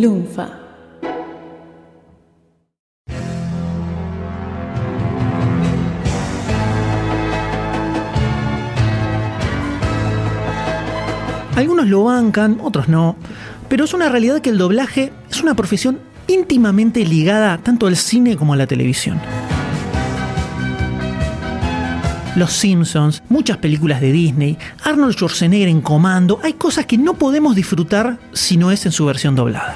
Lunfa. Algunos lo bancan, otros no, pero es una realidad que el doblaje es una profesión íntimamente ligada tanto al cine como a la televisión. Los Simpsons, muchas películas de Disney, Arnold Schwarzenegger en comando, hay cosas que no podemos disfrutar si no es en su versión doblada.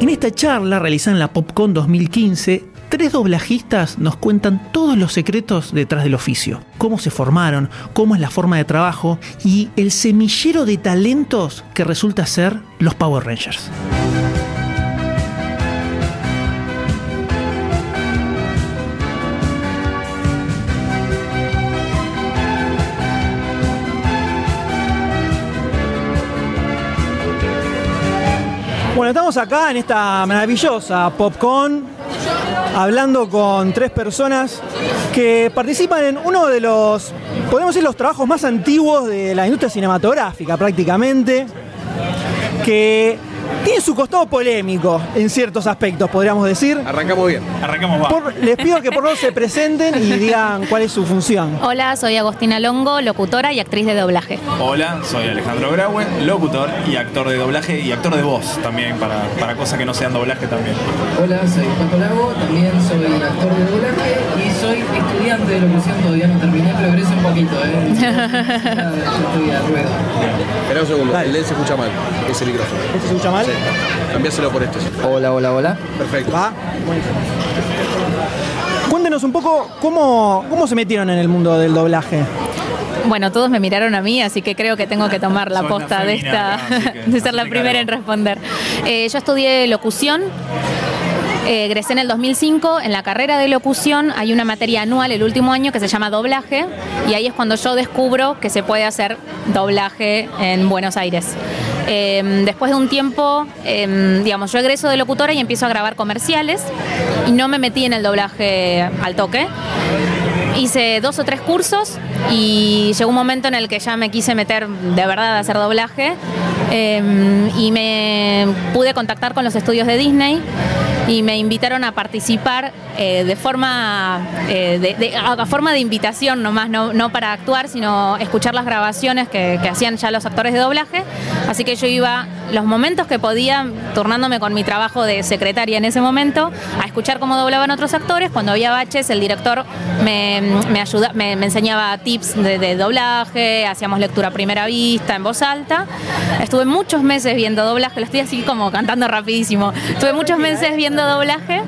En esta charla realizada en la PopCon 2015, tres doblajistas nos cuentan todos los secretos detrás del oficio, cómo se formaron, cómo es la forma de trabajo y el semillero de talentos que resulta ser los Power Rangers. Bueno, estamos acá en esta maravillosa PopCon hablando con tres personas que participan en uno de los, podemos decir, los trabajos más antiguos de la industria cinematográfica prácticamente, que tiene su costado polémico en ciertos aspectos, podríamos decir. Arrancamos bien. Arrancamos va. Por- les pido que por favor se presenten y digan cuál es su función. Hola, soy Agostina Longo, locutora y actriz de doblaje. Hola, soy Alejandro Graue, locutor y actor de doblaje y actor de voz también, para, para cosas que no sean doblaje también. Hola, soy Paco Lago, también soy actor de doblaje y soy estudiante de locución, todavía no terminé, progreso un poquito, ¿eh? Ya estoy a ruedo. Espera un segundo, Dale. el de él se escucha mal, ese micrófono. ¿Este se escucha mal? Sí. Cambiáselo por este. Hola, hola, hola. Perfecto. Va. Cuéntenos un poco cómo, cómo se metieron en el mundo del doblaje. Bueno, todos me miraron a mí, así que creo que tengo que tomar la posta de esta, de ser la primera en responder. Eh, yo estudié locución. eh, egresé en el 2005. En la carrera de locución hay una materia anual el último año que se llama doblaje y ahí es cuando yo descubro que se puede hacer doblaje en Buenos Aires. Eh, después de un tiempo, eh, digamos, yo egreso de locutora y empiezo a grabar comerciales y no me metí en el doblaje al toque. Hice dos o tres cursos y llegó un momento en el que ya me quise meter de verdad a hacer doblaje eh, y me pude contactar con los estudios de Disney y me invitaron a participar eh, de forma eh, de, de- a forma de invitación nomás, no, no para actuar, sino escuchar las grabaciones que, que hacían ya los actores de doblaje. Así que yo iba los momentos que podía, turnándome con mi trabajo de secretaria en ese momento, a escuchar cómo doblaban otros actores. Cuando había baches, el director me, me, ayuda, me, me enseñaba tips de, de doblaje, hacíamos lectura a primera vista, en voz alta. Estuve muchos meses viendo doblaje, lo estoy así como cantando rapidísimo. Estuve muchos meses viendo doblaje.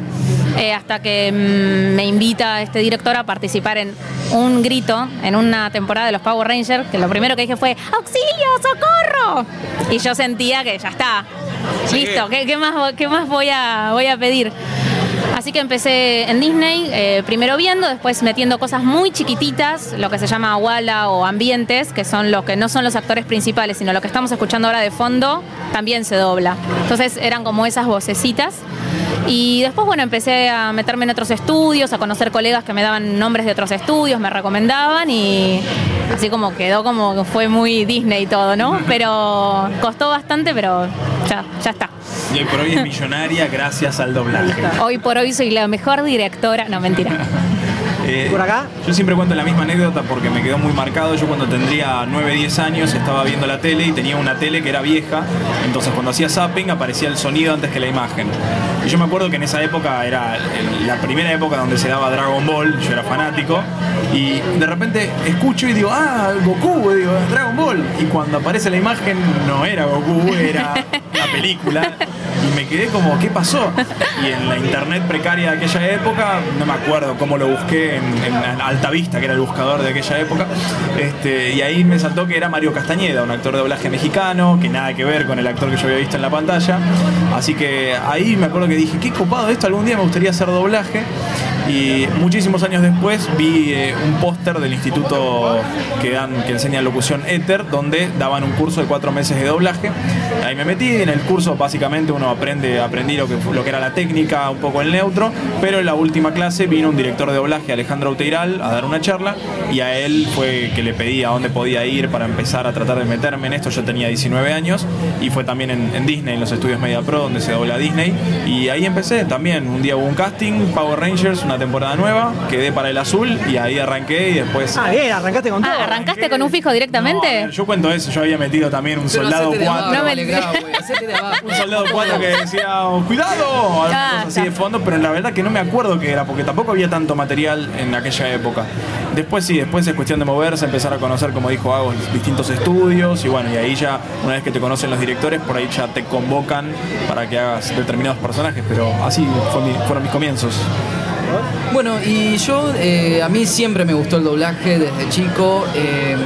eh, hasta que mm, me invita este director a participar en un grito en una temporada de los Power Rangers, que lo primero que dije fue ¡Auxilio, socorro! Y yo sentía que ya está, listo, ¿qué, qué más, qué más voy, a, voy a pedir? Así que empecé en Disney, eh, primero viendo, después metiendo cosas muy chiquititas, lo que se llama wala o ambientes, que son los que no son los actores principales, sino lo que estamos escuchando ahora de fondo, también se dobla. Entonces eran como esas vocecitas. Y después, bueno, empecé a meterme en otros estudios, a conocer colegas que me daban nombres de otros estudios, me recomendaban y así como quedó como que fue muy Disney todo, ¿no? Pero costó bastante, pero ya, ya está. Y hoy por hoy es millonaria gracias al doblaje. Hoy por hoy soy la mejor directora, no mentira. Eh, ¿Por acá? Yo siempre cuento la misma anécdota porque me quedó muy marcado. Yo cuando tendría 9, 10 años estaba viendo la tele y tenía una tele que era vieja. Entonces cuando hacía zapping aparecía el sonido antes que la imagen. Y yo me acuerdo que en esa época era la primera época donde se daba Dragon Ball, yo era fanático. Y de repente escucho y digo, ah, Goku, digo, Dragon Ball. Y cuando aparece la imagen no era Goku, era una película. Me quedé como, ¿qué pasó? Y en la internet precaria de aquella época, no me acuerdo cómo lo busqué en, en Altavista, que era el buscador de aquella época, este, y ahí me saltó que era Mario Castañeda, un actor de doblaje mexicano, que nada que ver con el actor que yo había visto en la pantalla. Así que ahí me acuerdo que dije, qué copado esto, algún día me gustaría hacer doblaje. Y muchísimos años después vi eh, un póster del instituto que, dan, que enseña locución Ether, donde daban un curso de cuatro meses de doblaje. Ahí me metí, en el curso básicamente uno aprende, aprendí lo que, fu- lo que era la técnica, un poco el neutro, pero en la última clase vino un director de doblaje, Alejandro Uteiral, a dar una charla y a él fue que le pedí a dónde podía ir para empezar a tratar de meterme en esto. Yo tenía 19 años y fue también en, en Disney, en los estudios Media Pro, donde se dobla Disney. Y ahí empecé también. Un día hubo un casting, Power Rangers, una temporada nueva, quedé para el azul y ahí arranqué y después... Ah, bien, arrancaste con todo. Ah, ¿arrancaste con un fijo directamente? No, a ver, yo cuento eso, yo había metido también un soldado hacete de 4. abajo, No. Un soldado 4 que decía, cuidado, Ah, así de fondo, pero la verdad que no me acuerdo qué era, porque tampoco había tanto material en aquella época. Después sí, después es cuestión de moverse, empezar a conocer, como dijo Hago, distintos estudios, y bueno, y ahí ya, una vez que te conocen los directores, por ahí ya te convocan para que hagas determinados personajes, pero así fueron mis comienzos. Bueno, y yo, eh, a mí siempre me gustó el doblaje desde chico eh,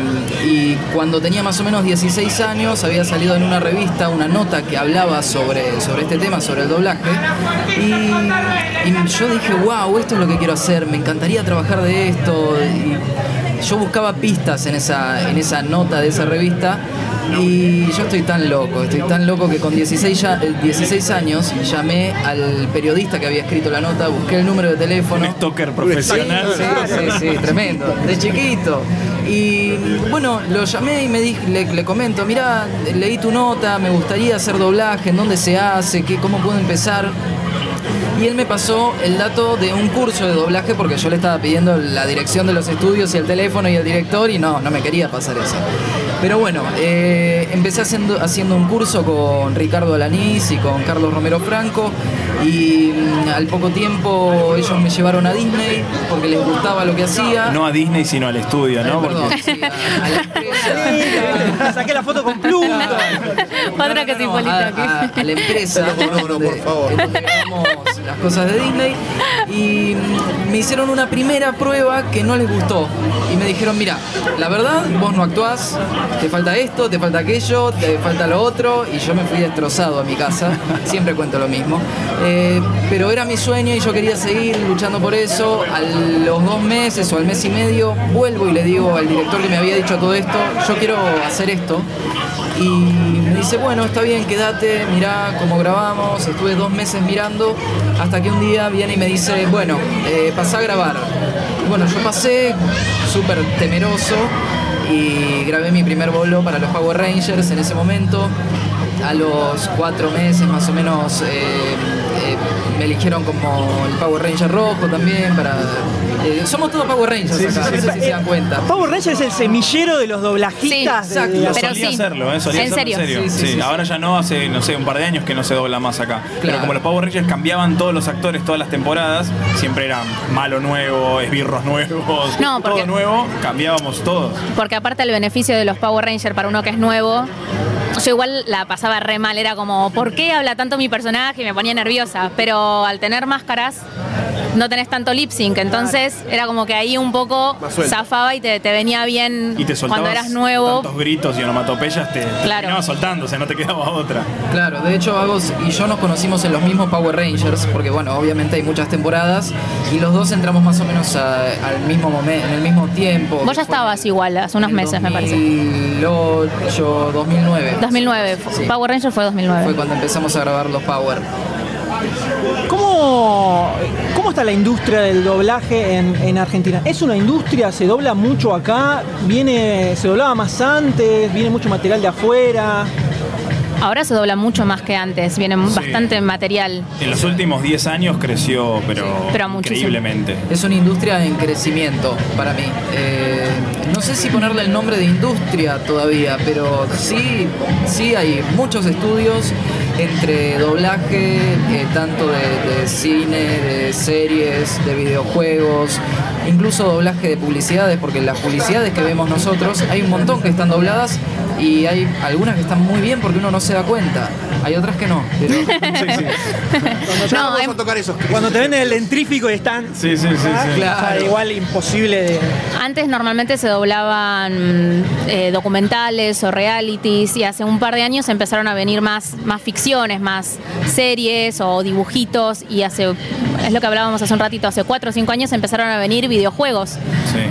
y cuando tenía más o menos 16 años había salido en una revista una nota que hablaba sobre, sobre este tema, sobre el doblaje y, yo dije, wow, esto es lo que quiero hacer, me encantaría trabajar de esto yo buscaba pistas en esa, en esa nota de esa revista y yo estoy tan loco, estoy tan loco que con 16, ya- eh, 16 años llamé al periodista que había escrito la nota, busqué el número de teléfono. Un stalker profesional. Sí, sí, sí, tremendo, de chiquito. Y bueno, lo llamé y me dije, le, le comento, mira, leí tu nota, me gustaría hacer doblaje, en dónde se hace, qué, cómo puedo empezar. Y él me pasó el dato de un curso de doblaje porque yo le estaba pidiendo la dirección de los estudios y el teléfono y el director y no, no me quería pasar eso. Pero bueno, eh, empecé haciendo, haciendo un curso con Ricardo Alanís y con Carlos Romero Franco y mm, al poco tiempo ellos me llevaron a Disney porque les gustaba lo que hacía. No a Disney, sino al estudio, Ay, ¿no? perdón, Porque- sí, a, a la empresa. Saqué la foto con Pluto. Otra que se No, a, aquí. a- a la empresa. No, no, no, donde- por favor. las cosas de Disney y mm, me hicieron una primera prueba que no les gustó. Y me dijeron mira la verdad vos no actuás. Te falta esto te falta aquello te falta lo otro y yo me fui destrozado a mi casa. Siempre cuento lo mismo. Eh, pero era mi sueño y yo quería seguir luchando por eso. A los dos meses o al mes y medio vuelvo y le digo al director que me había dicho todo esto yo quiero hacer esto y dice, bueno, está bien, quédate, mirá cómo grabamos. Estuve dos meses mirando hasta que un día viene y me dice, bueno, eh, pasá a grabar. Bueno, yo pasé súper temeroso y grabé mi primer bolo para los Power Rangers en ese momento. A los cuatro meses más o menos eh, me eligieron como el Power Ranger rojo también para... eh, somos todos Power Rangers acá, no sé si se dan cuenta. Power Ranger es el semillero de los doblajistas. Sí, de- exacto. de- Pero solía sí. hacerlo, ¿eh? solía ¿En hacerlo serio? Sí, sí, Sí, sí, ahora ya no, hace, no sé, un par de años que no se dobla más acá. Pero como los Power Rangers cambiaban todos los actores todas las temporadas, siempre eran malo nuevo, esbirros nuevos, No, porque- todo nuevo, cambiábamos todos. Porque aparte el beneficio de los Power Rangers para uno que es nuevo, yo igual la pasaba re mal, era como, ¿por qué habla tanto mi personaje? Y me ponía nerviosa, pero al tener máscaras no tenés tanto lip sync, entonces era como que ahí un poco zafaba y te, te venía bien Y te soltabas cuando eras nuevo. tantos gritos y onomatopeyas, te, te Claro. o sea, no te quedaba otra. Claro, de hecho Agos y yo nos conocimos en los mismos Power Rangers, porque bueno, obviamente hay muchas temporadas y los dos entramos más o menos a- al mismo momento, en el mismo tiempo. Vos ya estabas igual, hace unos meses me parece. 2008, 2009. 2009, Sí. Power Rangers fue 2009. Fue cuando empezamos a grabar los Power. ¿Cómo, ¿Cómo está la industria del doblaje en, en Argentina? ¿Es una industria? ¿Se dobla mucho acá? ¿Viene, ¿Se doblaba más antes? ¿Viene mucho material de afuera? Ahora se dobla mucho más que antes, viene Sí. bastante material. En los últimos 10 años creció, pero, increíblemente. Es una industria en crecimiento para mí. Eh, no sé si ponerle el nombre de industria todavía, pero sí, sí hay muchos estudios entre doblaje, eh, tanto de, de cine, de series, de videojuegos, incluso doblaje de publicidades, porque las publicidades que vemos nosotros hay un montón que están dobladas y hay algunas que están muy bien porque uno no se da cuenta. Hay otras que no. pero- Cuando ya No, vamos hay- a tocar esos. Cuando te venden el dentrífico y están... Sí, sí, sí, sí. Ah, Claro. o sea, igual imposible de... Antes normalmente se doblaban eh, documentales o realities y hace un par de años empezaron a venir más, más ficciones, más series o dibujitos y hace es lo que hablábamos hace un ratito, hace cuatro o cinco años empezaron a venir videojuegos. Sí.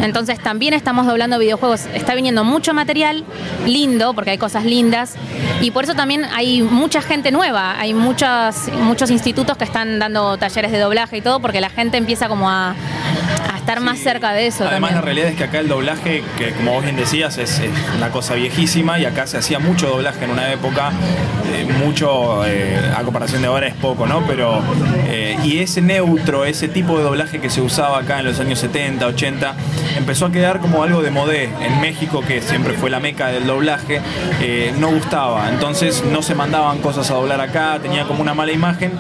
Entonces también estamos doblando videojuegos. Está viniendo mucho material lindo, porque hay cosas lindas, y por eso también hay mucha gente nueva, hay muchas, muchos institutos que están dando talleres de doblaje y todo, porque la gente empieza como a, estar más cerca de eso. Además, la realidad es que acá el doblaje, que como vos bien decías, es, es una cosa viejísima y acá se hacía mucho doblaje en una época, eh, mucho, eh, a comparación de ahora es poco, ¿no? Pero, eh, y ese neutro, ese tipo de doblaje que se usaba acá en los años 70, 80, empezó a quedar como algo de modé. En México, que siempre fue la meca del doblaje, no gustaba. Entonces no se mandaban cosas a doblar acá, tenía como una mala imagen.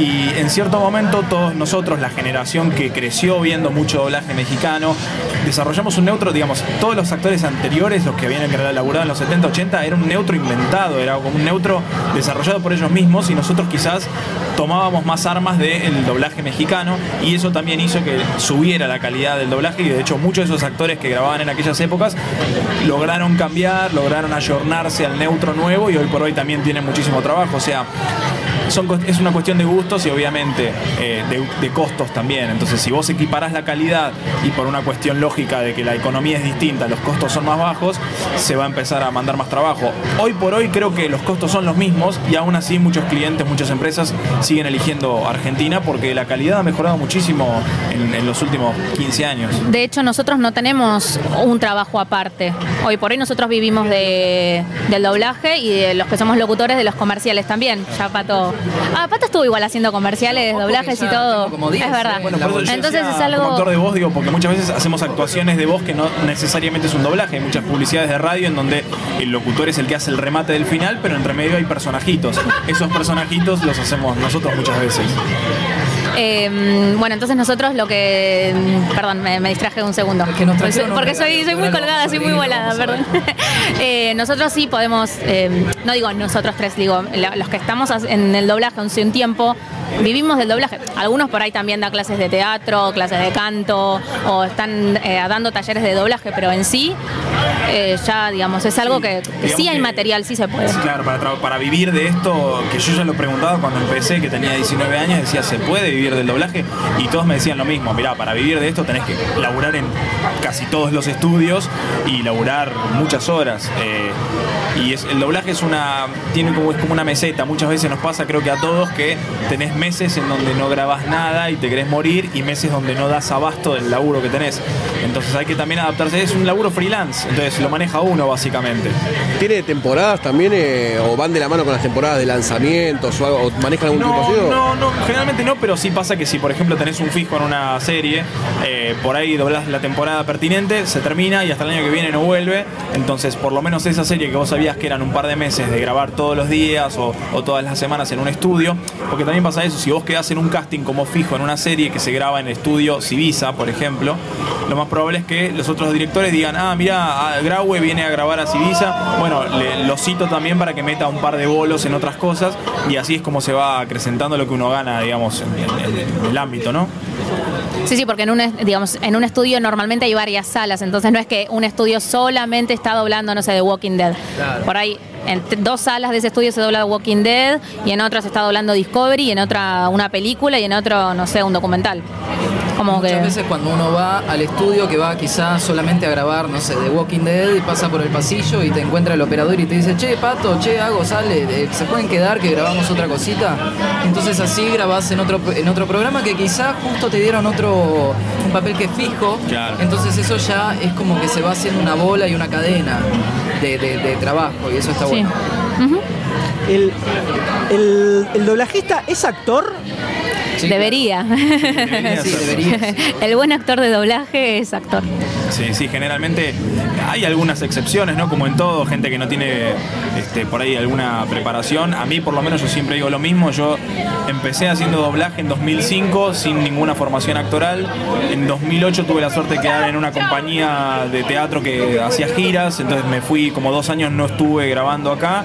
Y en cierto momento todos nosotros, la generación que creció viendo mucho doblaje mexicano, desarrollamos un neutro, digamos, todos los actores anteriores, los que habían laburado en los 70, 80, era un neutro inventado, era como un neutro desarrollado por ellos mismos y nosotros quizás tomábamos más armas del doblaje mexicano y eso también hizo que subiera la calidad del doblaje y de hecho muchos de esos actores que grababan en aquellas épocas lograron cambiar, lograron ayornarse al neutro nuevo y hoy por hoy también tienen muchísimo trabajo, o sea, es una cuestión de gustos y obviamente eh, de costos también. Entonces, si vos equiparás la calidad y por una cuestión lógica de que la economía es distinta, los costos son más bajos, se va a empezar a mandar más trabajo. Hoy por hoy creo que los costos son los mismos y aún así muchos clientes, muchas empresas siguen eligiendo Argentina porque la calidad ha mejorado muchísimo en, en los últimos 15 años. De hecho, nosotros no tenemos un trabajo aparte. Hoy por hoy nosotros vivimos de, del doblaje y de los que somos locutores de los comerciales también. Ya Pato. Ah, Pato estuvo igual haciendo comerciales, doblajes y todo. tengo como 10, es verdad. eh, Bueno, Entonces es algo. Voz, digo, porque muchas veces hacemos actuaciones de voz que no necesariamente es un doblaje. Hay muchas publicidades de radio en donde el locutor es el que hace el remate del final, pero entre medio hay personajitos. Esos personajitos los hacemos nosotros muchas veces. Eh, bueno, entonces nosotros lo que. Perdón, me, me distraje un segundo. Es que nos trajeron un Porque soy, muy colgada, soy muy volada, perdón. Eh, nosotros sí podemos. eh, no digo nosotros tres, digo, los que estamos en el doblaje hace un tiempo, vivimos del doblaje. Algunos por ahí también dan clases de teatro, clases de canto, o están eh, dando talleres de doblaje, pero en sí, eh, ya, digamos, es algo que, sí hay que- material, sí se puede. Claro, para, para vivir de esto, que yo ya lo preguntaba cuando empecé, que tenía 19 años, decía, ¿se puede vivir del doblaje? Y todos me decían lo mismo, mirá, para vivir de esto tenés que laburar en casi todos los estudios y laburar muchas horas. eh, y es, el doblaje es una, tiene como, es como una meseta, muchas veces nos pasa, creo que a todos, que tenés meses en donde no grabás nada y te querés morir y meses donde no das abasto del laburo que tenés. Entonces hay que también adaptarse, es un laburo freelance, entonces lo maneja uno básicamente. ¿Tiene temporadas también eh, o van de la mano con las temporadas de lanzamientos o algo? ¿O manejan algún tipo? No, o- no, no, generalmente no, pero sí pasa que si por ejemplo tenés un fijo en una serie, eh, por ahí doblás la temporada pertinente, se termina y hasta el año que viene no vuelve, entonces por lo menos esa serie que vos sabías que eran un par de meses de grabar todos los días o, o todas las semanas en un estudio, porque también pasa eso, si vos quedás en un casting como fijo en una serie que se graba en el estudio Civisa, por ejemplo, lo más probable es que los otros directores digan, ah, mira, Graue viene a grabar a Civisa, bueno, le- lo cito también para que meta un par de bolos en otras cosas y así es como se va acrecentando lo que uno gana, digamos, en, en- en el ámbito, ¿no? Sí, sí, porque en un, digamos, en un estudio normalmente hay varias salas, entonces no es que un estudio solamente está doblando, no sé, The Walking Dead. Claro. Por ahí, en dos salas de ese estudio se dobla Walking Dead y en otra se está doblando Discovery y en otra una película y en otro, no sé, un documental. Como Muchas que... veces cuando uno va al estudio que va quizás solamente a grabar, no sé, The Walking Dead y pasa por el pasillo y te encuentra el operador y te dice, che, Pato, che, Hago, sale, eh, ¿se pueden quedar que grabamos otra cosita? Entonces así grabás en otro, en otro programa que quizás justo te dieron otro, un papel que es fijo. Claro. Entonces eso ya es como que se va haciendo una bola y una cadena de, de- de trabajo y eso está Sí. bueno. El, el- el doblajista es actor. Sí, Debería. Debería Sí, debería. El buen actor de doblaje es actor. Sí, sí, generalmente hay algunas excepciones, ¿no? Como en todo, gente que no tiene este, por ahí alguna preparación. A mí, por lo menos, yo siempre digo lo mismo. Yo empecé haciendo doblaje en 2005 sin ninguna formación actoral. En 2008 tuve la suerte de quedar en una compañía de teatro que hacía giras. Entonces me fui como dos años, no estuve grabando acá.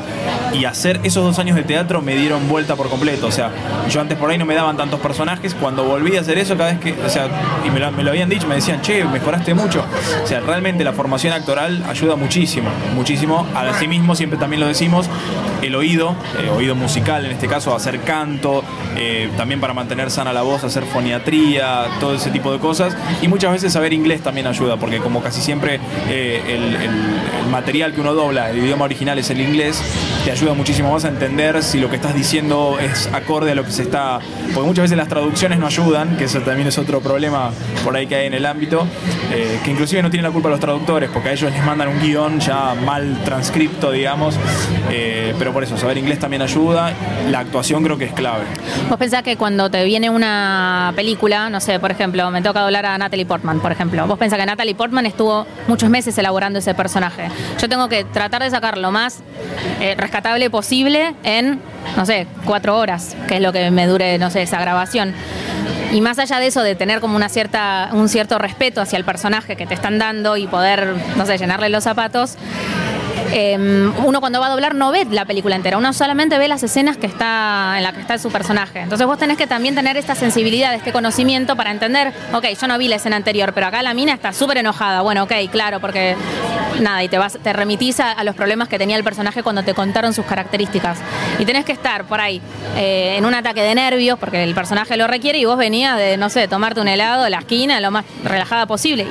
Y hacer esos dos años de teatro me dieron vuelta por completo. O sea, yo antes por ahí no me daban tantos personajes. Cuando volví a hacer eso, cada vez que, o sea, y me lo, me lo habían dicho, me decían, che, mejoraste mucho. O sea, realmente la formación actoral ayuda muchísimo, muchísimo. Asimismo, siempre también lo decimos, el oído, eh, oído musical en este caso, hacer canto, eh, también para mantener sana la voz, hacer foniatría, todo ese tipo de cosas. Y muchas veces saber inglés también ayuda, porque como casi siempre eh, el material que uno dobla, el idioma original es el inglés, te ayuda muchísimo más a entender si lo que estás diciendo es acorde a lo que se está. Porque muchas veces las traducciones no ayudan, que eso también es otro problema por ahí que hay en el ámbito, eh, que inclusive no tienen la culpa los traductores, porque a ellos les mandan un guion ya mal transcripto, digamos. Eh, pero por eso, saber inglés también ayuda. La actuación creo que es clave. Vos pensás que cuando te viene una película, no sé, por ejemplo, me toca doblar a Natalie Portman, por ejemplo. Vos pensás que Natalie Portman estuvo muchos meses elaborando ese personaje. Yo tengo que tratar de sacar lo más eh, rescatable posible en, no sé, cuatro horas, que es lo que me dure, no sé, esa grabación. Y más allá de eso, de tener como una cierta, un cierto respeto hacia el personaje que te están dando y poder, no sé, llenarle los zapatos, eh, uno cuando va a doblar no ve la película entera, uno solamente ve las escenas que está en la que está su personaje. Entonces vos tenés que también tener esta sensibilidad, este conocimiento para entender, ok, yo no vi la escena anterior, pero acá la mina está súper enojada. Bueno, ok, claro, porque nada, y te vas, te remitís a, los problemas que tenía el personaje cuando te contaron sus características. Y tenés que estar por ahí eh, en un ataque de nervios, porque el personaje lo requiere, y vos venías de, no sé, tomarte un helado la esquina lo más relajada posible.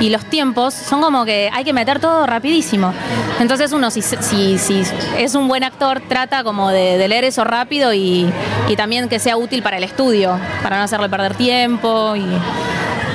Y los tiempos son como que hay que meter todo rapidísimo. Entonces uno, si, si, si es un buen actor, trata como de, de leer eso rápido y, y también que sea útil para el estudio, para no hacerle perder tiempo. Y,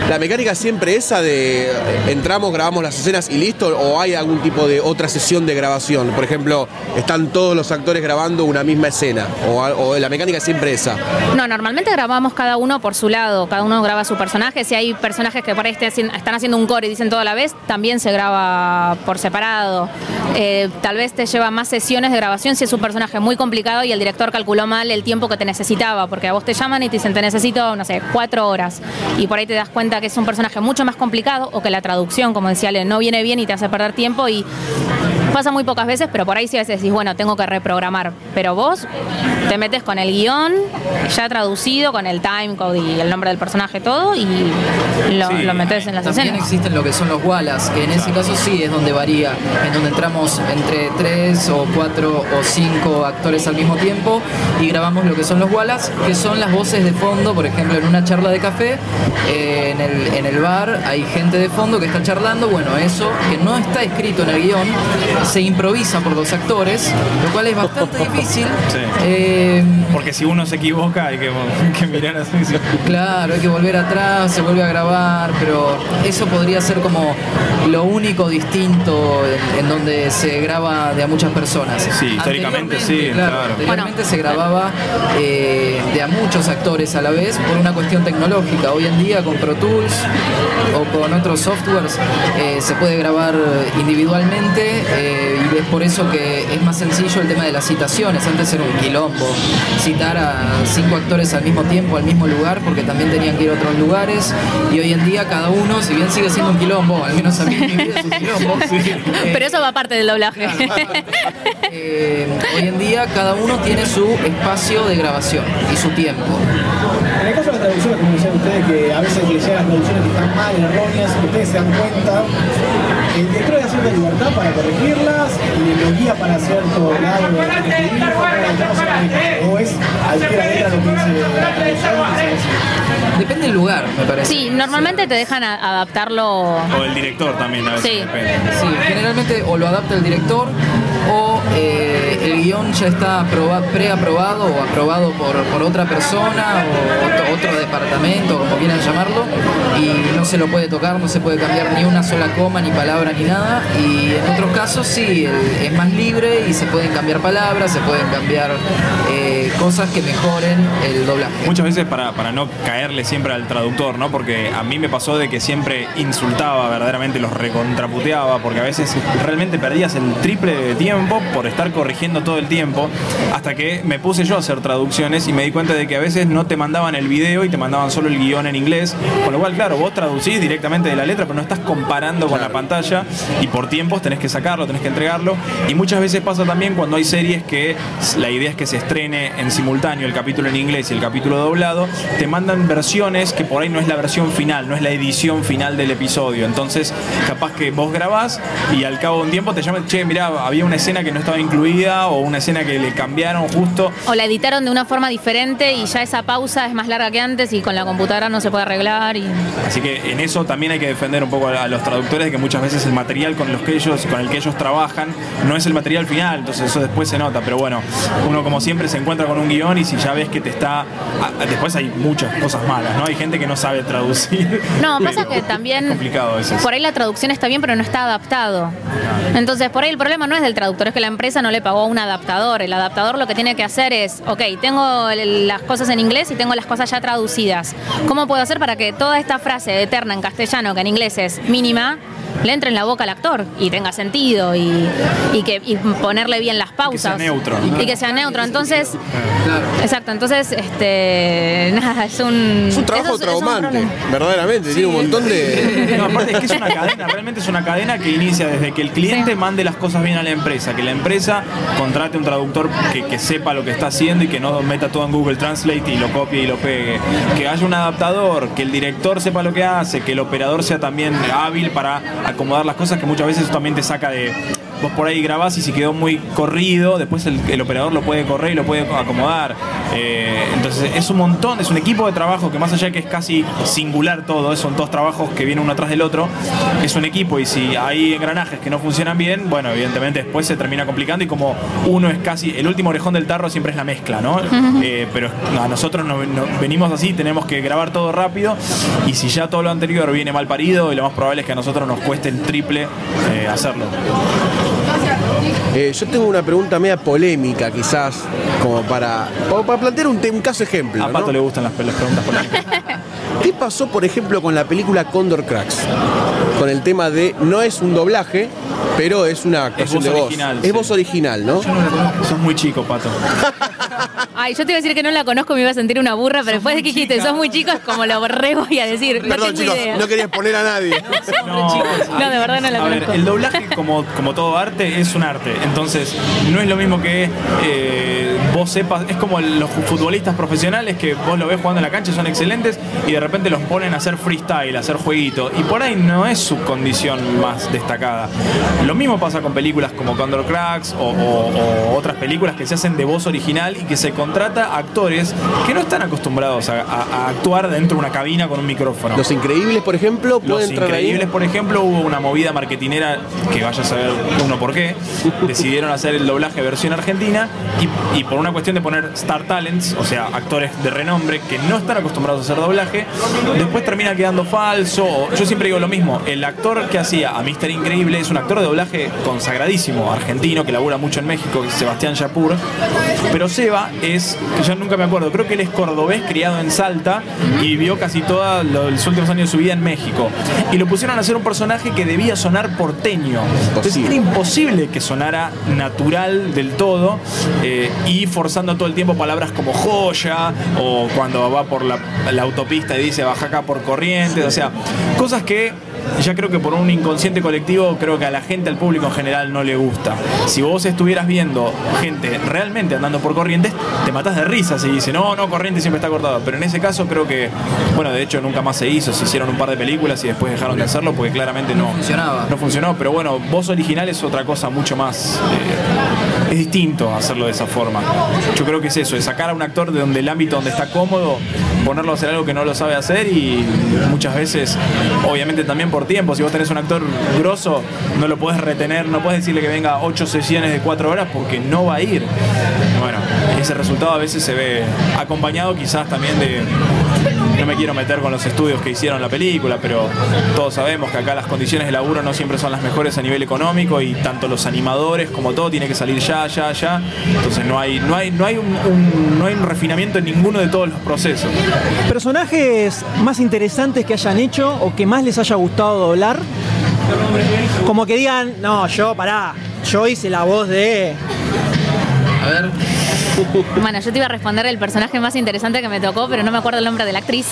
La mecánica siempre esa de eh, entramos, grabamos las escenas y listo, o hay algún tipo de otra sesión de grabación. Por ejemplo, están todos los actores grabando una misma escena, o, la mecánica es siempre esa. No, normalmente grabamos cada uno por su lado, cada uno graba su personaje. Si hay personajes que por ahí están haciendo un core y dicen todo a la vez, también se graba por separado. Eh, tal vez te lleva más sesiones de grabación si es un personaje muy complicado y el director calculó mal el tiempo que te necesitaba, porque a vos te llaman y te dicen te necesito, no sé, cuatro horas. Y por ahí te das cuenta que es un personaje mucho más complicado o que la traducción, como decía Ale, no viene bien y te hace perder tiempo y pasa muy pocas veces, pero por ahí sí a veces decís, bueno, tengo que reprogramar. Pero vos te metes con el guion ya traducido, con el timecode y el nombre del personaje, todo, y lo, Sí, lo metes en las También escenas. existen lo que son los Wallace, que en ese caso sí es donde varía, en donde entramos entre tres o cuatro o cinco actores al mismo tiempo y grabamos lo que son los Wallace, que son las voces de fondo, por ejemplo, en una charla de café, eh, en, el, en el bar hay gente de fondo que está charlando, bueno, eso que no está escrito en el guion, se improvisa por los actores, lo cual es bastante difícil. Sí. Eh, Porque si uno se equivoca hay que, que mirar así. sí. Claro, hay que volver atrás, se vuelve a grabar, pero eso podría ser como lo único distinto en, en donde se graba de a muchas personas. Sí, históricamente sí, claro. Anteriormente Bueno. se grababa eh, de a muchos actores a la vez por una cuestión tecnológica. Hoy en día con Pro Tools o con otros softwares eh, se puede grabar individualmente eh, y es por eso que es más sencillo el tema de las citaciones. Antes era un quilombo citar a cinco actores al mismo tiempo, al mismo lugar, porque también tenían que ir a otros lugares. Y hoy en día cada uno, si bien sigue siendo un quilombo, al menos a mí mi vida es un quilombo. eh, Pero eso va parte del doblaje. eh, hoy en día cada uno tiene su espacio de grabación y su tiempo. En el caso de las traducciones, como decían ustedes, que a veces les llegan traducciones que están mal, erróneas, ustedes se dan cuenta, el le da cierta libertad para corregirlas, y lo guía para cierto lado de o es de lo que dice Depende del lugar, me parece. Sí, normalmente te dejan a- adaptarlo. O el director también a veces Sí. depende. Sí, generalmente o lo adapta el director o eh, el guion ya está aproba- preaprobado o aprobado por, por otra persona o otro, otro departamento, como quieran llamarlo, y no se lo puede tocar, no se puede cambiar ni una sola coma, ni palabra, ni nada. Y en otros casos sí, el- es más libre y se pueden cambiar palabras, se pueden cambiar eh, cosas que mejoren el doblaje. Muchas veces para, para no caerle siempre al traductor, ¿no? Porque a mí me pasó de que siempre insultaba, verdaderamente los recontraputeaba, porque a veces realmente perdías el triple de tiempo por estar corrigiendo todo el tiempo, hasta que me puse yo a hacer traducciones y me di cuenta de que a veces no te mandaban el video y te mandaban solo el guion en inglés, con lo cual, claro, vos traducís directamente de la letra, pero no estás comparando con la pantalla y por tiempos tenés que sacarlo, tenés que entregarlo. Y muchas veces pasa también cuando hay series que la idea es que se estrene en simultáneo el capítulo en inglés y el capítulo doblado, te mandan versiones que por ahí no es la versión final, no es la edición final del episodio. Entonces, capaz que vos grabás y al cabo de un tiempo te llaman, che, mirá, había una escena que no estaba incluida o una escena que le cambiaron justo. O la editaron de una forma diferente y ya esa pausa es más larga que antes y con la computadora no se puede arreglar. Y... Así que en eso también hay que defender un poco a, los traductores de que muchas veces el material con los que ellos, con el que ellos trabajan, no es el material final, entonces eso después se nota. Pero bueno, uno como siempre se encuentra con un guion y si ya ves que te está. a- Después hay muchas cosas malas, ¿no? Hay gente que no sabe traducir. No, pasa que también Es complicado a veces. por ahí la traducción está bien, pero no está adaptado. Entonces, por ahí el problema no es del traductor, es que la empresa no le pagó un adaptador. El adaptador lo que tiene que hacer es, ok, tengo las cosas en inglés y tengo las cosas ya traducidas. ¿Cómo puedo hacer para que toda esta frase eterna en castellano, que en inglés es mínima, le entre en la boca al actor y tenga sentido y, y que y ponerle bien las pausas? sea neutro. Y que sea neutro. Entonces, Claro. exacto, entonces, este, nada, es un... Es un trabajo es- es un traumante, verdaderamente. Tiene un montón de. No, aparte es que es una cadena, realmente es una cadena que inicia desde que el cliente Sí. mande las cosas bien a la empresa, que la empresa contrate un traductor que, que sepa lo que está haciendo y que no meta todo en Google Translate y lo copie y lo pegue, que haya un adaptador, que el director sepa lo que hace, que el operador sea también hábil para acomodar las cosas, que muchas veces también te saca de... Vos por ahí grabás y si quedó muy corrido, después el, el operador lo puede correr y lo puede acomodar. Eh, entonces es un montón, es un equipo de trabajo que más allá de que es casi singular todo, son dos trabajos que vienen uno atrás del otro, es un equipo y si hay engranajes que no funcionan bien, bueno, evidentemente después se termina complicando y como uno es casi, el último orejón del tarro siempre es la mezcla, ¿no? Eh, pero a nosotros no- no- venimos así, tenemos que grabar todo rápido y si ya todo lo anterior viene mal parido, y lo más probable es que a nosotros nos cueste el triple eh, hacerlo. Eh, yo tengo una pregunta media polémica, quizás, como para, para plantear un, un caso ejemplo. A Pato ¿no? le gustan las, las preguntas polémicas. ¿Qué pasó, por ejemplo, con la película Condor Cracks? Con el tema de no es un doblaje, pero es una actuación voz de voz. original, es sí. voz original, ¿no? Sos muy chico, Pato. Ay, yo te iba a decir que no la conozco, me iba a sentir una burra, pero después de que dijiste, sos muy chico, es como lo re voy a decir. No Perdón, tengo chicos, idea. no quería exponer a nadie. No, No, de verdad no la A ver, conozco. el doblaje, como, como todo arte, es un arte. Entonces, no es lo mismo que eh, vos sepas. Es como los futbolistas profesionales que vos lo ves jugando en la cancha, son excelentes, y de repente los ponen a hacer freestyle, a hacer jueguito. Y por ahí no es su condición más destacada. Lo mismo pasa con películas como Condor Cracks o, o- o otras películas que se hacen de voz original y que se contrata a actores que no están acostumbrados a, a- a actuar dentro de una cabina con un micrófono. Los Increíbles, por ejemplo, Los pueden Increíbles, ahí. por ejemplo, hubo una movida marketinera que vaya a saber uno por qué. Decidieron hacer el doblaje versión argentina y, y por una cuestión de poner Star Talents, o sea, actores de renombre que no están acostumbrados a hacer doblaje, después termina quedando falso. Yo siempre digo lo mismo, el actor que hacía a Mr. Increíble es un actor de doblaje consagradísimo, argentino, que labura mucho en México, que es Sebastián Yapur. Pero Seba es, yo nunca me acuerdo, creo que él es cordobés, criado en Salta y vivió casi todos los últimos años de su vida en México. Y lo pusieron a hacer un personaje que debía sonar porteño. Entonces era imposible que sonara natural del todo eh, y forzando todo el tiempo palabras como joya o cuando va por la, la autopista y dice baja acá por corrientes. O sea, cosas que ya creo que por un inconsciente colectivo creo que a la gente, al público en general no le gusta. Si vos estuvieras viendo gente realmente andando por corrientes, te matás de risa si dice, no, no, corriente siempre está cortada. Pero en ese caso creo que, bueno, de hecho nunca más se hizo, se hicieron un par de películas y después dejaron de hacerlo porque claramente no, No funcionaba. No funcionó, pero bueno, voz original es otra cosa mucho más... eh, es distinto hacerlo de esa forma. Yo creo que es eso, es sacar a un actor de donde el ámbito donde está cómodo, ponerlo a hacer algo que no lo sabe hacer y muchas veces, obviamente también por tiempo, si vos tenés un actor grosso, no lo podés retener, no podés decirle que venga ocho sesiones de cuatro horas porque no va a ir. Bueno, ese resultado a veces se ve acompañado quizás también de... No me quiero meter con los estudios que hicieron la película, pero todos sabemos que acá las condiciones de laburo no siempre son las mejores a nivel económico y tanto los animadores como todo tiene que salir ya, ya, ya. Entonces no hay, no hay, no hay un, un- no hay un refinamiento en ninguno de todos los procesos. Personajes más interesantes que hayan hecho o que más les haya gustado doblar. Como que digan, no, yo, pará, yo hice la voz de. A ver, Bueno, yo te iba a responder el personaje más interesante que me tocó, pero no me acuerdo el nombre de la actriz.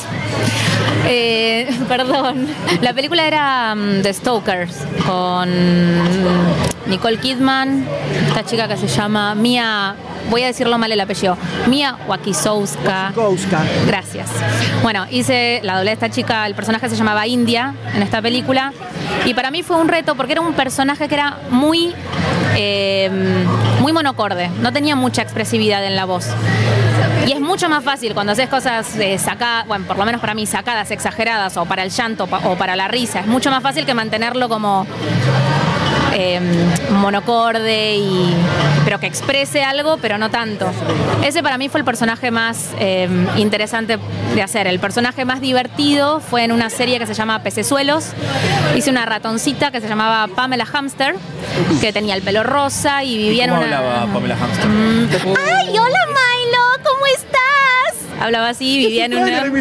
Eh, perdón. La película era mm, The Stokers con Nicole Kidman, esta chica que se llama Mia voy a decirlo mal el apellido. Mia Wakisowska. Gracias. Bueno, hice la doble de esta chica, el personaje se llamaba India en esta película. Y para mí fue un reto porque era un personaje que era muy, eh, muy monocorde, no tenía mucha expresividad en la voz. Y es mucho más fácil cuando haces cosas eh, sacadas, bueno, por lo menos para mí, sacadas, exageradas, o para el llanto o para la risa. Es mucho más fácil que mantenerlo como eh, monocorde y pero que exprese algo, pero no tanto. Ese para mí fue el personaje más eh, interesante de hacer. El personaje más divertido fue en una serie que se llama Pecesuelos. Hice una ratoncita que se llamaba Pamela Hamster, que tenía el pelo rosa y vivía en ¿Cómo una. hablaba Pamela Hamster? ¡Ay, hola Milo! ¿Cómo estás? Hablaba así, vivía en una.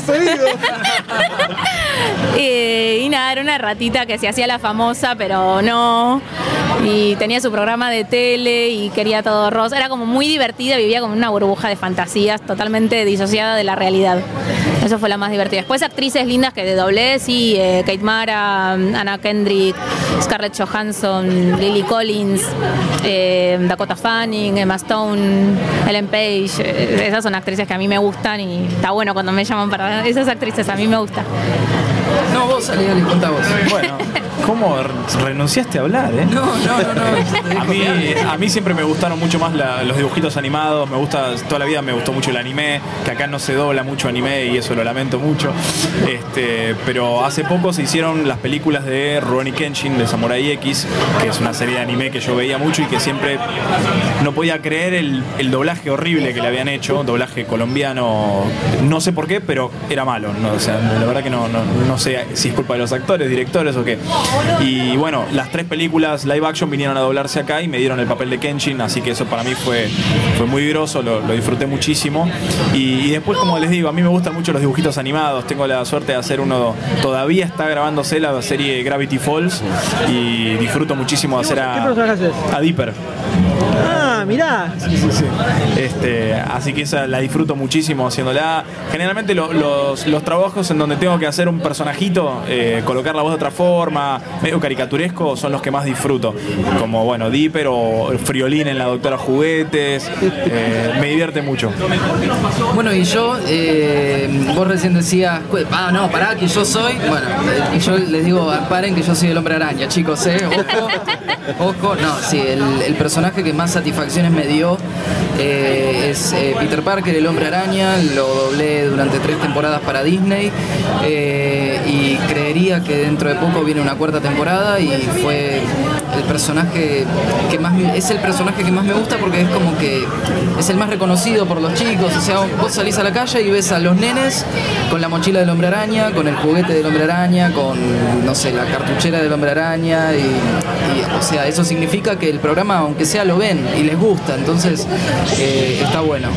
Eh, y nada, era una ratita que se hacía la famosa, pero no. Y tenía su programa de tele y quería todo rosa. Era como muy divertida, vivía como una burbuja de fantasías, totalmente disociada de la realidad. Eso fue la más divertida. Después actrices lindas que de doble, sí, eh, Kate Mara, Anna Kendrick, Scarlett Johansson, Lily Collins, eh, Dakota Fanning, Emma Stone, Ellen Page. Eh, esas son actrices que a mí me gustan y está bueno cuando me llaman para esas actrices, a mí me gusta. No, vos salí, dale, contá vos. Bueno, ¿cómo re- renunciaste a hablar, eh? No, no, no, no. A mí, a mí siempre me gustaron mucho más la- los dibujitos animados, me gusta, toda la vida me gustó mucho el anime, que acá no se dobla mucho anime y eso lo lamento mucho. Este, pero hace poco se hicieron las películas de Rurouni Kenshin de Samurai X, que es una serie de anime que yo veía mucho y que siempre no podía creer el, el doblaje horrible que le habían hecho, doblaje colombiano, no sé por qué, pero era malo, ¿no? o sea, la verdad que no, no, no sé si es culpa de los actores, directores o qué. Y bueno, las tres películas live action vinieron a doblarse acá y me dieron el papel de Kenshin, así que eso para mí fue, fue muy groso, lo, lo disfruté muchísimo. Y, y después, como les digo, a mí me gustan mucho los dibujitos animados, tengo la suerte de hacer uno, todavía está grabándose la serie Gravity Falls y disfruto muchísimo de hacer a, a Dipper. Ah, mirá. Este, así que esa la disfruto muchísimo haciéndola. Generalmente lo- los, los trabajos en donde tengo que hacer un personajito, eh, colocar la voz de otra forma, medio caricaturesco, son los que más disfruto. Como, bueno, Dipper o Friolín en La Doctora Juguetes. Eh, me divierte mucho. Bueno, y yo, eh, vos recién decías, "Cu- ah, no, pará, que yo soy. Bueno, yo les digo, paren que yo soy el hombre araña, chicos, ¿eh? Ojo, ojo. No, sí, el, el personaje que más me dio eh, es eh, Peter Parker, el hombre araña. Lo doblé durante tres temporadas para Disney eh, y creería que dentro de poco viene una cuarta temporada y fue el personaje que más me- es el personaje que más me gusta porque es como que es el más reconocido por los chicos. O sea, vos salís a la calle y ves a los nenes con la mochila del hombre araña, con el juguete del hombre araña, con, no sé, la cartuchera del hombre araña. Y, o sea, eso significa que el programa, aunque sea, lo ven y les gusta. Entonces, eh, está bueno.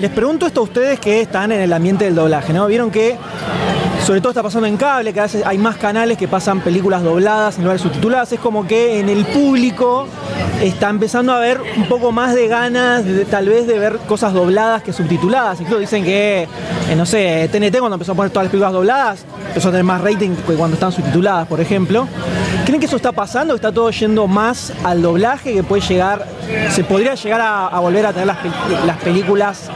Les pregunto esto a ustedes que están en el ambiente del doblaje, ¿no? Vieron que sobre todo está pasando en cable, que a veces hay más canales que pasan películas dobladas en lugar de subtituladas. Es como que en el público está empezando a haber un poco más de ganas, de- tal vez, de ver cosas dobladas que subtituladas. Incluso dicen que, eh, no sé, TNT cuando empezó a poner todas las películas dobladas, empezó a tener más rating que cuando están subtituladas, por ejemplo. ¿Creen que eso está pasando? ¿Está todo yendo más al doblaje? Que puede llegar, se podría llegar a, volver a tener las, pel- las películas,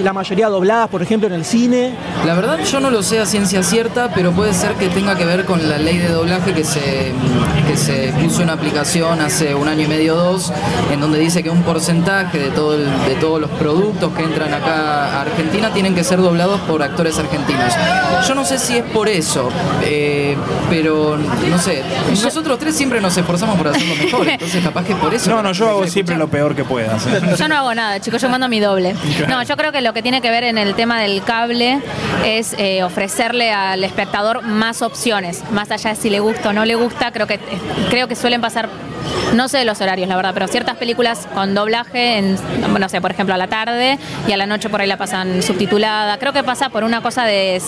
la mayoría dobladas, por ejemplo, en el cine. La verdad yo no lo sé a ciencia cierta, pero puede ser que tenga que ver con la ley de doblaje que se, que se puso en aplicación hace un año y medio o dos, en donde dice que un porcentaje de, todo de todos los productos que entran acá a Argentina tienen que ser doblados por actores argentinos. Yo no sé si es por eso, eh, pero no sé. Nosotros tres siempre nos esforzamos por hacerlo mejor, entonces capaz que por eso... No, no, yo hago siempre lo peor que pueda. ¿sí? Yo no hago nada, chicos, yo mando mi doble. No, yo creo que lo que tiene que ver en el tema del cable es eh, ofrecerle al espectador más opciones, más allá de si le gusta o no le gusta, creo que creo que suelen pasar no sé los horarios, la verdad, pero ciertas películas con doblaje, en, no sé, por ejemplo, a la tarde y a la noche por ahí la pasan subtitulada. Creo que pasa por una cosa de,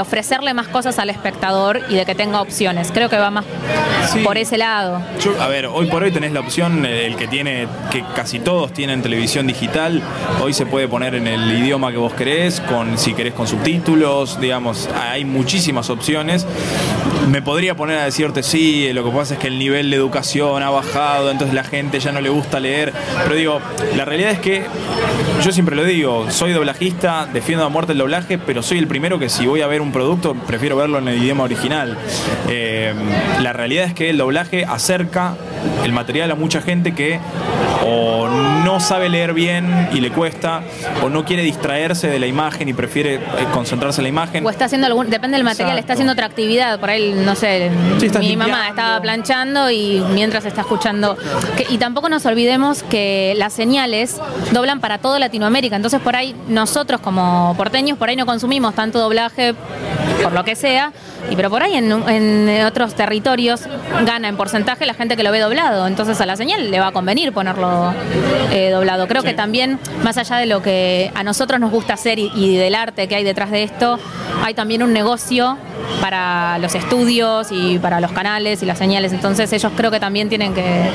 ofrecerle más cosas al espectador y de que tenga opciones. Creo que va más Sí. por ese lado. Yo, a ver, hoy por hoy tenés la opción, eh, el que tiene, que casi todos tienen televisión digital, hoy se puede poner en el idioma que vos querés, con, si querés con subtítulos, digamos, hay muchísimas opciones. Me podría poner a decirte, sí, lo que pasa es que el nivel de educación ha bajado, entonces la gente ya no le gusta leer. Pero digo, la realidad es que yo siempre lo digo, soy doblajista, defiendo a muerte el doblaje, pero soy el primero que si voy a ver un producto, prefiero verlo en el idioma original. Eh, la realidad es que el doblaje acerca el material a mucha gente que o no sabe leer bien y le cuesta, o no quiere distraerse de la imagen y prefiere eh, concentrarse en la imagen. O está haciendo algún, depende del material, está haciendo otra actividad. Por ahí, no sé, Sí, mi mamá estaba planchando y mientras está escuchando. que- y tampoco nos olvidemos que las señales doblan para toda Latinoamérica. Entonces, por ahí, nosotros como porteños, por ahí no consumimos tanto doblaje por lo que sea. Y pero por ahí en, en otros territorios gana en porcentaje la gente que lo ve doblado. Entonces a la señal le va a convenir ponerlo eh, doblado. Creo que también, más allá de lo que a nosotros nos gusta hacer y, y del arte que hay detrás de esto, hay también un negocio para los estudios y para los canales y las señales. Entonces ellos creo que también tienen que,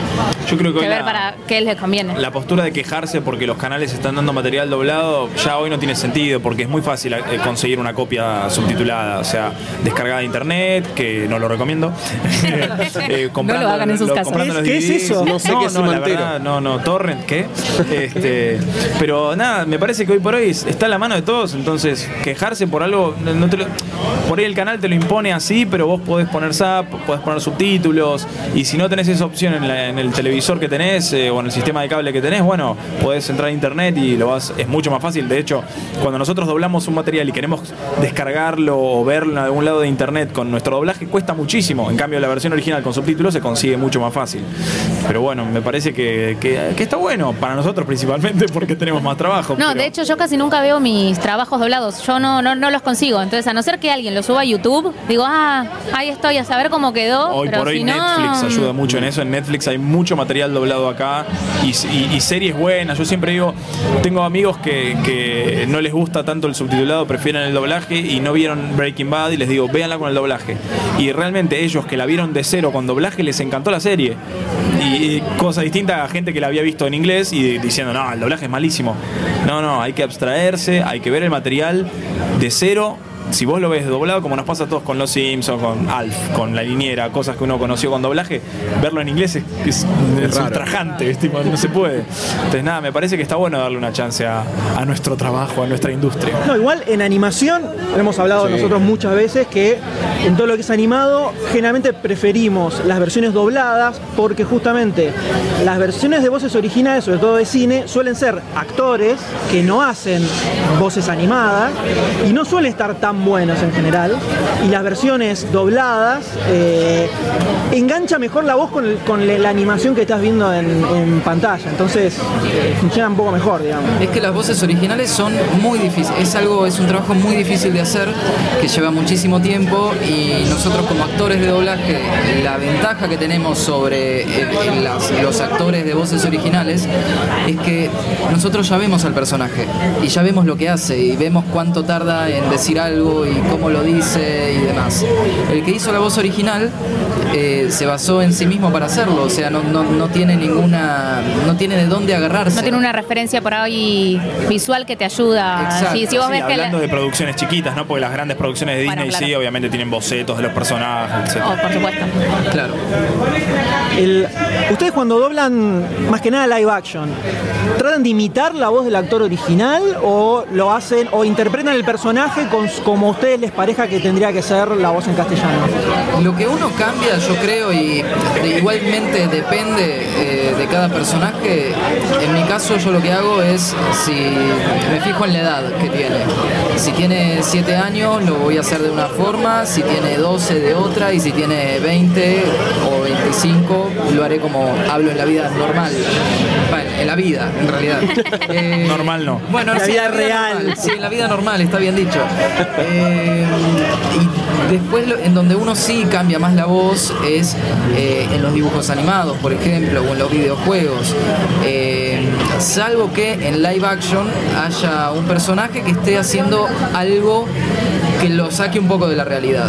Yo creo que, que hoy ver la- para qué les conviene. La postura de quejarse porque los canales están dando material doblado ya hoy no tiene sentido porque es muy fácil eh, conseguir una copia subtitulada, o sea, descargada de internet, que no lo recomiendo. Eh, comprando- hagan en sus casas. ¿Qué- es eso? No sé no, qué es no, la verdad, no, no, torrent, ¿qué? Este, pero nada, me parece que hoy por hoy está a la mano de todos, entonces quejarse por algo, no- no te lo- por ahí el canal te lo impone así, pero vos podés poner zap, podés poner subtítulos, y si no tenés esa opción en, la- en el televisor que tenés eh, o en el sistema de cable que tenés, bueno, podés entrar a internet y lo vas, es mucho más fácil. De hecho, cuando nosotros doblamos un material y queremos descargarlo o verlo en algún lado de internet con nuestro doblaje, cuesta muchísimo. En cambio, la versión original con subtítulos se consigue mucho más fácil. Pero bueno, me parece que, que- que está bueno, para nosotros principalmente, porque tenemos más trabajo. No, pero- de hecho yo casi nunca veo mis trabajos doblados. Yo no, no, no los consigo. Entonces, a no ser que alguien lo suba a YouTube, digo, ah, ahí estoy, a saber cómo quedó. Hoy pero por hoy si no, Netflix ayuda mucho en eso. En Netflix hay mucho material doblado acá y, y- y series buenas. Yo siempre digo, tengo amigos que, que no les gusta tanto el subtitulado, prefieren el doblaje y no vieron Breaking Bad y les digo, véanla con el doblaje. Y realmente ellos que la vieron de cero con doblaje les encantó la serie. Y, y cosa distinta a gente que la había visto en inglés y diciendo, no, el doblaje es malísimo. No, no, hay que abstraerse, hay que ver el material de cero si vos lo ves doblado, como nos pasa a todos con Los Simpsons, con Alf, con La Liniera, cosas que uno conoció con doblaje, verlo en inglés es, es, es ultrajante, no se puede. Entonces, nada, me parece que está bueno darle una chance a, a nuestro trabajo, a nuestra industria. No, igual en animación, hemos hablado Sí. nosotros muchas veces que en todo lo que es animado, generalmente preferimos las versiones dobladas porque justamente las versiones de voces originales, sobre todo de cine, suelen ser actores que no hacen voces animadas y no suelen estar tan buenos en general. Y las versiones dobladas eh, engancha mejor la voz con, la animación que estás viendo en, pantalla. Entonces eh, funciona un poco mejor, digamos. Es que las voces originales son muy difíciles, es algo, es un trabajo muy difícil de hacer, que lleva muchísimo tiempo y nosotros como actores de doblaje, la ventaja que tenemos sobre eh, los actores de voces originales es que nosotros ya vemos al personaje y ya vemos lo que hace y vemos cuánto tarda en decir algo y cómo lo dice y demás. El que hizo la voz original eh, se basó en sí mismo para hacerlo, o sea, no, no, no tiene ninguna, no tiene de dónde agarrarse. No tiene una referencia por ahí visual que te ayuda. Exacto. Si, vos Sí, ves que la- hablando de producciones chiquitas, ¿no? Porque las grandes producciones de Bueno, Disney sí, obviamente tienen bocetos de los personajes, etc. Oh, por supuesto. Claro. El- ustedes cuando doblan más que nada live action, ¿tratan de imitar la voz del actor original o lo hacen o interpretan el personaje con- como a ustedes les parezca que tendría que ser la voz en castellano? Lo que uno cambia, yo creo, y igualmente depende eh, de cada personaje. En mi caso, yo lo que hago es, si me fijo en la edad que tiene. Si tiene 7 años, lo voy a hacer de una forma. Si tiene 12, de otra. Y si tiene 20 o 25, lo haré como hablo en la vida normal. Bueno, en la vida, en realidad. Eh, Normal no. Bueno, La sí, vida en real. normal. Sí, en la vida normal, está bien dicho. Eh, y después lo- en donde uno sí cambia más la voz es eh, en los dibujos animados, por ejemplo, o en los videojuegos. Eh, salvo que en live action haya un personaje que esté haciendo algo que lo saque un poco de la realidad.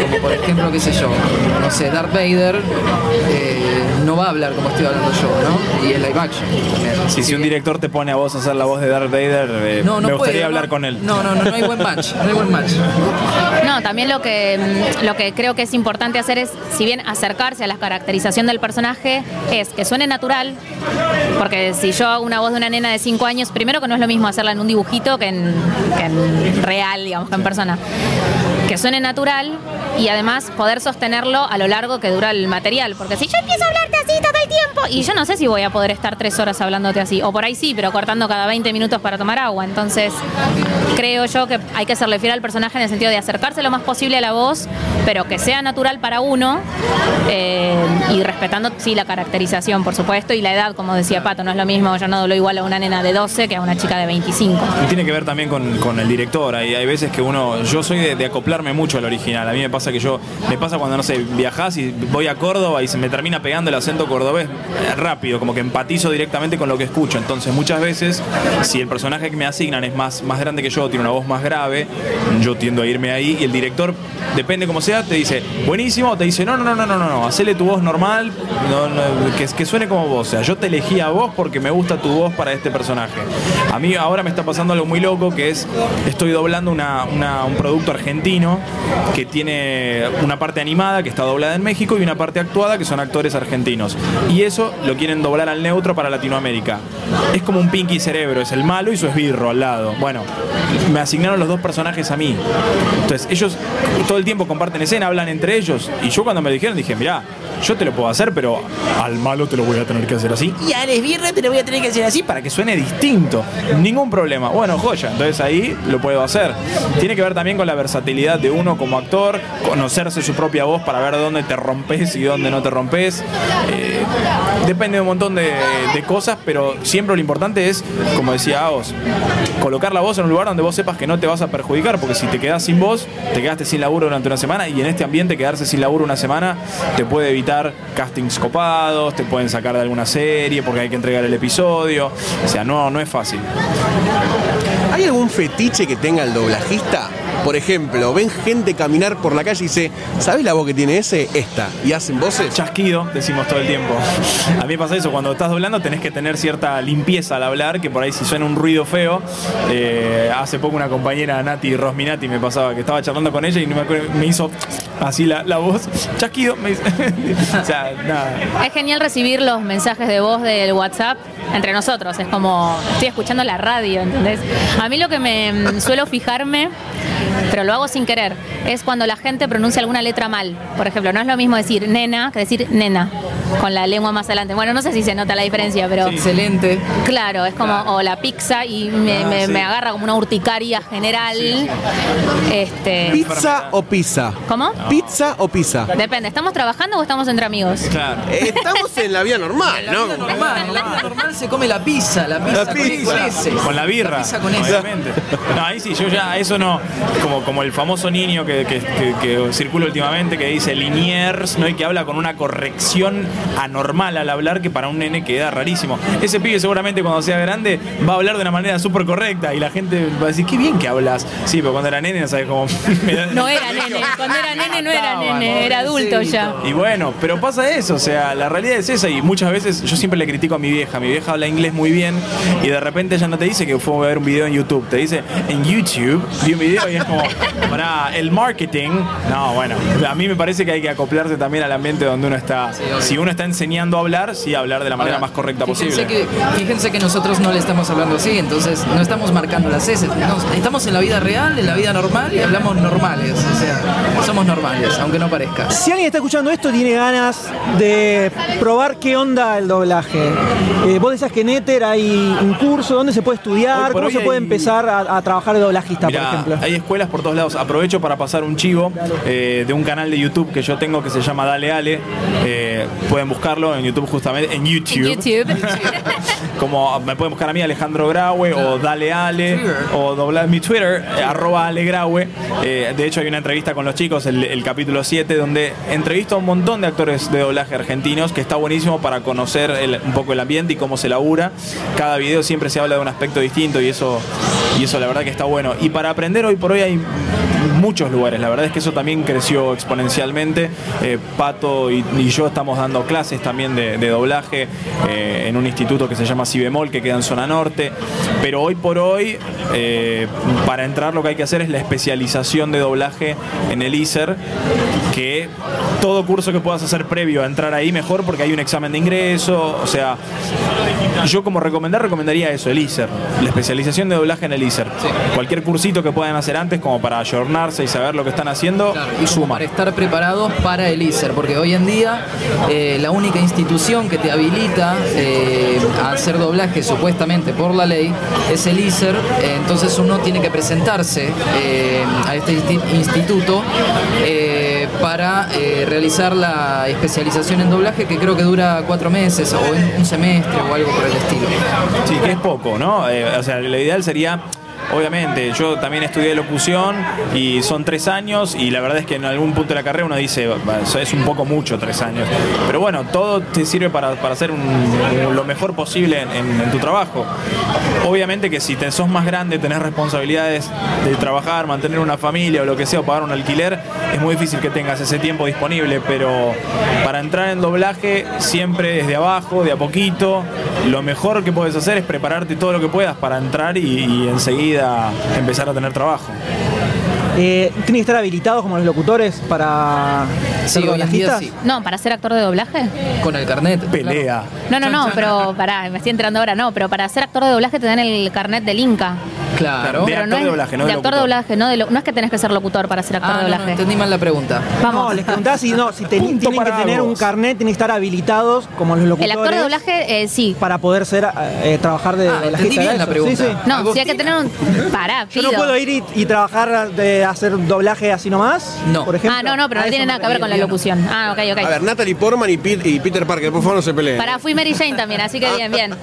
Como por ejemplo, qué sé yo, no sé, Darth Vader eh, no va a hablar como estoy hablando yo, ¿no? Y el live action. también. Si, si un director te pone a vos a hacer la voz de Darth Vader, eh, No, no me gustaría puede, hablar no. con él. No, no, no, no hay buen match. No hay buen match. No, también lo que, lo que creo que es importante hacer es, si bien acercarse a la caracterización del personaje, es que suene natural, porque si yo hago una voz de una nena de 5 años, primero que no es lo mismo hacerla en un dibujito que en, que en real, digamos, que en persona. Que suene natural y además poder sostenerlo a lo largo que dura el material, porque si yo empiezo a hablarte así todo tiempo, y yo no sé si voy a poder estar tres horas hablándote así, o por ahí sí, pero cortando cada 20 minutos para tomar agua, entonces creo yo que hay que serle fiel al personaje en el sentido de acercarse lo más posible a la voz, pero que sea natural para uno eh, y respetando, sí, la caracterización, por supuesto, y la edad, como decía Pato, no es lo mismo, yo no doblo igual a una nena de 12 que a una chica de 25. Y tiene que ver también con, el director. Hay, hay veces que uno. Yo soy de, de acoplarme mucho al original. A mí me pasa que yo. Me pasa cuando, no sé, viajás y voy a Córdoba y se me termina pegando el acento cordobés eh, rápido, como que empatizo directamente con lo que escucho. Entonces, muchas veces, si el personaje que me asignan es más, más grande que yo, tiene una voz más grave, yo tiendo a irme ahí y el director, depende como sea, te dice, buenísimo, o te dice, no, no, no, no, no, no, no, hacele tu voz normal, no, no, que, que suene como vos. O sea, yo te elegí a vos porque me gusta tu voz para este personaje. A mí ahora me está pasando algo muy loco que es, estoy doblando una- una- un producto argentino que tiene una parte animada que está doblada en México y una parte actuada que son actores argentinos. Y eso lo quieren doblar al neutro para Latinoamérica. Es como un Pinky Cerebro, es el malo y su esbirro al lado. Bueno, me asignaron los dos personajes a mí. Entonces ellos todo el tiempo comparten escena, hablan entre ellos. Y yo cuando me dijeron dije, mirá, yo te lo puedo hacer, pero al malo te lo voy a tener que hacer así. Y al esbirro te lo voy a tener que hacer así para que suene distinto. Ningún problema. Bueno, joya. Entonces ahí lo puedo hacer. Tiene que ver también con la versatilidad de uno como actor, conocerse su propia voz para ver dónde te rompes y dónde no te rompes. Eh, depende de un montón de, de cosas, pero siempre lo importante es, como decía Agos, colocar la voz en un lugar donde vos sepas que no te vas a perjudicar, porque si te quedás sin voz, te quedaste sin laburo durante una semana y en este ambiente quedarse sin laburo una semana te puede evitar castings copados, te pueden sacar de alguna serie porque hay que entregar el episodio. O sea, no, no es fácil. ¿Hay algún fetiche que tenga el doblajista? Por ejemplo, ven gente caminar por la calle y dice, ¿sabes la voz que tiene ese? Esta. Y hacen voces. Chasquido, decimos todo el tiempo. A mí me pasa eso, cuando estás doblando tenés que tener cierta limpieza al hablar, que por ahí si suena un ruido feo. eh, hace poco una compañera, Nati Rosminati, me pasaba que estaba charlando con ella y no me, acuerdo- me hizo así la, la voz. Chasquido, me dice. o sea, nada. Es genial recibir los mensajes de voz del WhatsApp entre nosotros. Es como, estoy escuchando la radio, ¿entendés? A mí lo que me mm, suelo fijarme, pero lo hago sin querer, es cuando la gente pronuncia alguna letra mal. Por ejemplo, no es lo mismo decir nena que decir nena, con la lengua más adelante. Bueno, no sé si se nota la diferencia, pero... Excelente. Claro, es como o la pizza y me, Ah, me- sí. me agarra como una urticaria general. Este, ¿Pizza o pizza? ¿Cómo? ¿Pizza o pizza? Depende, ¿estamos trabajando o estamos entre amigos? Claro. Estamos en la vida normal, La ¿no? vida normal, en la vida normal se come la pizza, la pizza, La con- pizza. con ese. Con la birra, pizza con. No, ahí sí, yo ya, eso no, como, como el famoso niño que, que- que- que circula últimamente que dice Liniers, ¿no? Y que habla con una corrección anormal al hablar que para un nene queda rarísimo. Ese pibe seguramente cuando sea grande va a hablar de una manera súper correcta y la gente va a decir, qué bien que hablas. Sí, pero cuando era nene no sabes cómo... No era nene, cuando era nene no era nene, era adulto ya. y bueno, pero pasa eso, o sea, la realidad es esa y muchas veces yo siempre le critico a mi vieja, mi vieja habla inglés muy bien y de repente ella no te dice que fue a ver un video en YouTube, te dice en YouTube, vi un video y es como, para el marketing, no, bueno, a mí me parece que hay que acoplarse también al ambiente donde uno está, si uno está enseñando a hablar, sí, hablar de la manera Ahora, más correcta fíjense posible. Que, fíjense que nosotros no le estamos hablando así, entonces no estamos marcando las S. no, estamos en la vida real, en la vida normal y hablamos normales. O sea, somos normales, aunque no parezca. Si alguien está escuchando esto tiene ganas de probar qué onda el doblaje, eh, vos decías que en Ether hay un curso, ¿dónde se puede estudiar? ¿Cómo se puede hay- empezar a, a trabajar de doblajista, Mirá, por ejemplo? hay escuelas por todos lados. Aprovecho para pasar un chivo eh, de un canal de YouTube que yo tengo que se llama Dale Ale. Eh, pueden buscarlo en YouTube justamente, en YouTube. En YouTube. Como me pueden buscar a mí, Alejandro Graue, o Dale Ale, o doblar mi Twitter, eh, arroba Ale Graue. De hecho, hay una entrevista con los chicos, el, el capítulo 7, donde entrevisto a un montón de actores de doblaje argentinos, que está buenísimo para conocer el- un poco el ambiente y cómo se labura. Cada video siempre se habla de un aspecto distinto y eso, y eso la verdad que está bueno. Y para aprender hoy por hoy hay name. Muchos lugares. La verdad es que eso también creció exponencialmente. Eh, Pato y, y yo estamos dando clases también de, de doblaje eh, en un instituto que se llama Cibemol, que queda en zona norte. Pero hoy por hoy, eh, para entrar lo que hay que hacer es la especialización de doblaje en el ISER, que todo curso que puedas hacer previo a entrar ahí mejor porque hay un examen de ingreso, o sea, yo como recomendar recomendaría eso, el ISER, la especialización de doblaje en el ISER. Cualquier cursito que puedan hacer antes como para y saber lo que están haciendo, Claro, y suma. para estar preparados para el ISER, porque hoy en día eh, la única institución que te habilita eh, a hacer doblaje supuestamente por la ley es el ISER, eh, entonces uno tiene que presentarse a este insti- instituto para realizar la especialización en doblaje que creo que dura cuatro meses o un semestre o algo por el estilo. Sí, que es poco, ¿no? O sea, lo ideal sería. Obviamente, yo también estudié locución y son tres años y la verdad es que en algún punto de la carrera uno dice, "Va, eso es un poco mucho tres años. Pero bueno, todo te sirve para, para hacer lo mejor posible en tu trabajo. Obviamente que si te sos más grande, tenés responsabilidades de trabajar, mantener una familia o lo que sea, o pagar un alquiler, es muy difícil que tengas ese tiempo disponible, pero para entrar en doblaje siempre desde abajo, de a poquito, lo mejor que puedes hacer es prepararte todo lo que puedas para entrar y, y enseguida empezar a tener trabajo. Eh, ¿Tienen que estar habilitados como los locutores para Sí, ser sí, No, para ser actor de doblaje. con el carnet. Pelea. No, no, no, pero pará, me estoy enterando ahora, no, pero para ser actor de doblaje te dan el carnet del Inca. Claro. De Pero actor no de doblaje, no de de actor de doblaje, no, de lo- no es que tenés que ser locutor para ser actor Ah, de no, no, doblaje. entendí mal la pregunta. Vamos. No, les preguntaba si, no, si tienen que para tener vos. un carnet, tienen que estar habilitados como los El locutores actor de doblaje, eh, sí. para poder ser eh, trabajar de Ah, doblajista. entendí bien ¿era la pregunta. Sí, sí. No, sí hay que tener un. Pará, Yo no puedo ir y, y trabajar de hacer doblaje así nomás. No. Por ejemplo. Ah, no, no, pero no tiene nada que ver con la locución. Ah, ok, ok. A ver, Natalie Portman y, Pete- y Peter Parker, por favor no se peleen. Pará, fui Mary Jane también, así que bien, bien.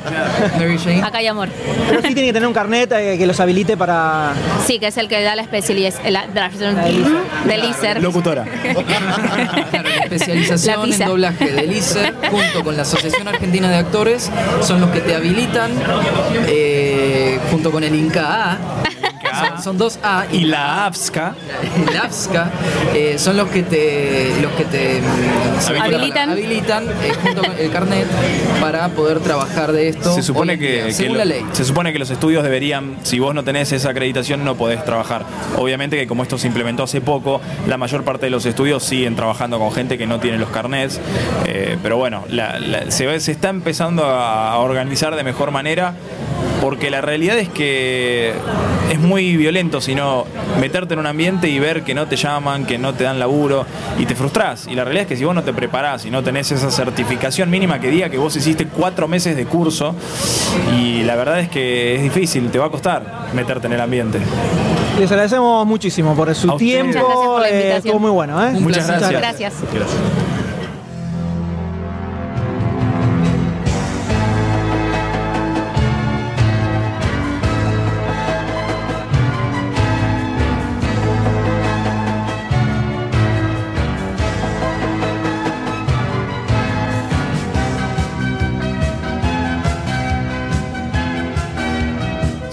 Mary Jane. Acá hay amor. Pero sí tienen que tener un carnet eh, que los habilite para. Sí, que es el que da la especialización del ISER. Locutora. Claro, la especialización La en doblaje del ISER junto con la Asociación Argentina de Actores son los que te habilitan eh, junto con el INCA son, son dos A Y la AFSCA. el AFSCA eh, son los que te los que te mm, la Habilitan. eh, junto con el carnet para poder trabajar de esto Se supone que, día, que según lo- la ley se supone que los estudios deberían, si vos no tenés esa acreditación, no podés trabajar. Obviamente que como esto se implementó hace poco, la mayor parte de los estudios siguen trabajando con gente que no tiene los carnets. eh, pero bueno, la- la- se, ve- se está empezando a organizar de mejor manera. Porque la realidad es que es muy violento si no meterte en un ambiente y ver que no te llaman, que no te dan laburo y te frustras. Y la realidad es que si vos no te preparás y no tenés esa certificación mínima que diga que vos hiciste cuatro meses de curso, y la verdad es que es difícil, te va a costar meterte en el ambiente. Les agradecemos muchísimo por su tiempo. Muchas gracias por la eh, invitación. estuvo muy bueno, ¿eh? Muchas placer. gracias. Gracias.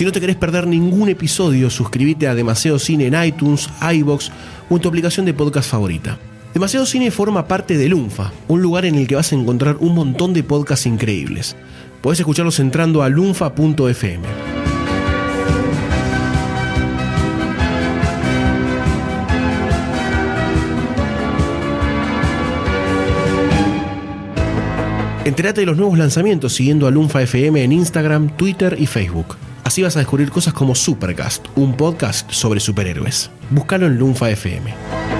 Si no te querés perder ningún episodio, suscríbete a Demasiado Cine en iTunes, iBox o en tu aplicación de podcast favorita. Demasiado Cine forma parte de Lunfa, un lugar en el que vas a encontrar un montón de podcasts increíbles. Podés escucharlos entrando a lunfa.fm. Entérate de los nuevos lanzamientos siguiendo a Lunfa FM en Instagram, Twitter y Facebook. Así vas a descubrir cosas como Supercast, un podcast sobre superhéroes. Búscalo en Lunfa FM.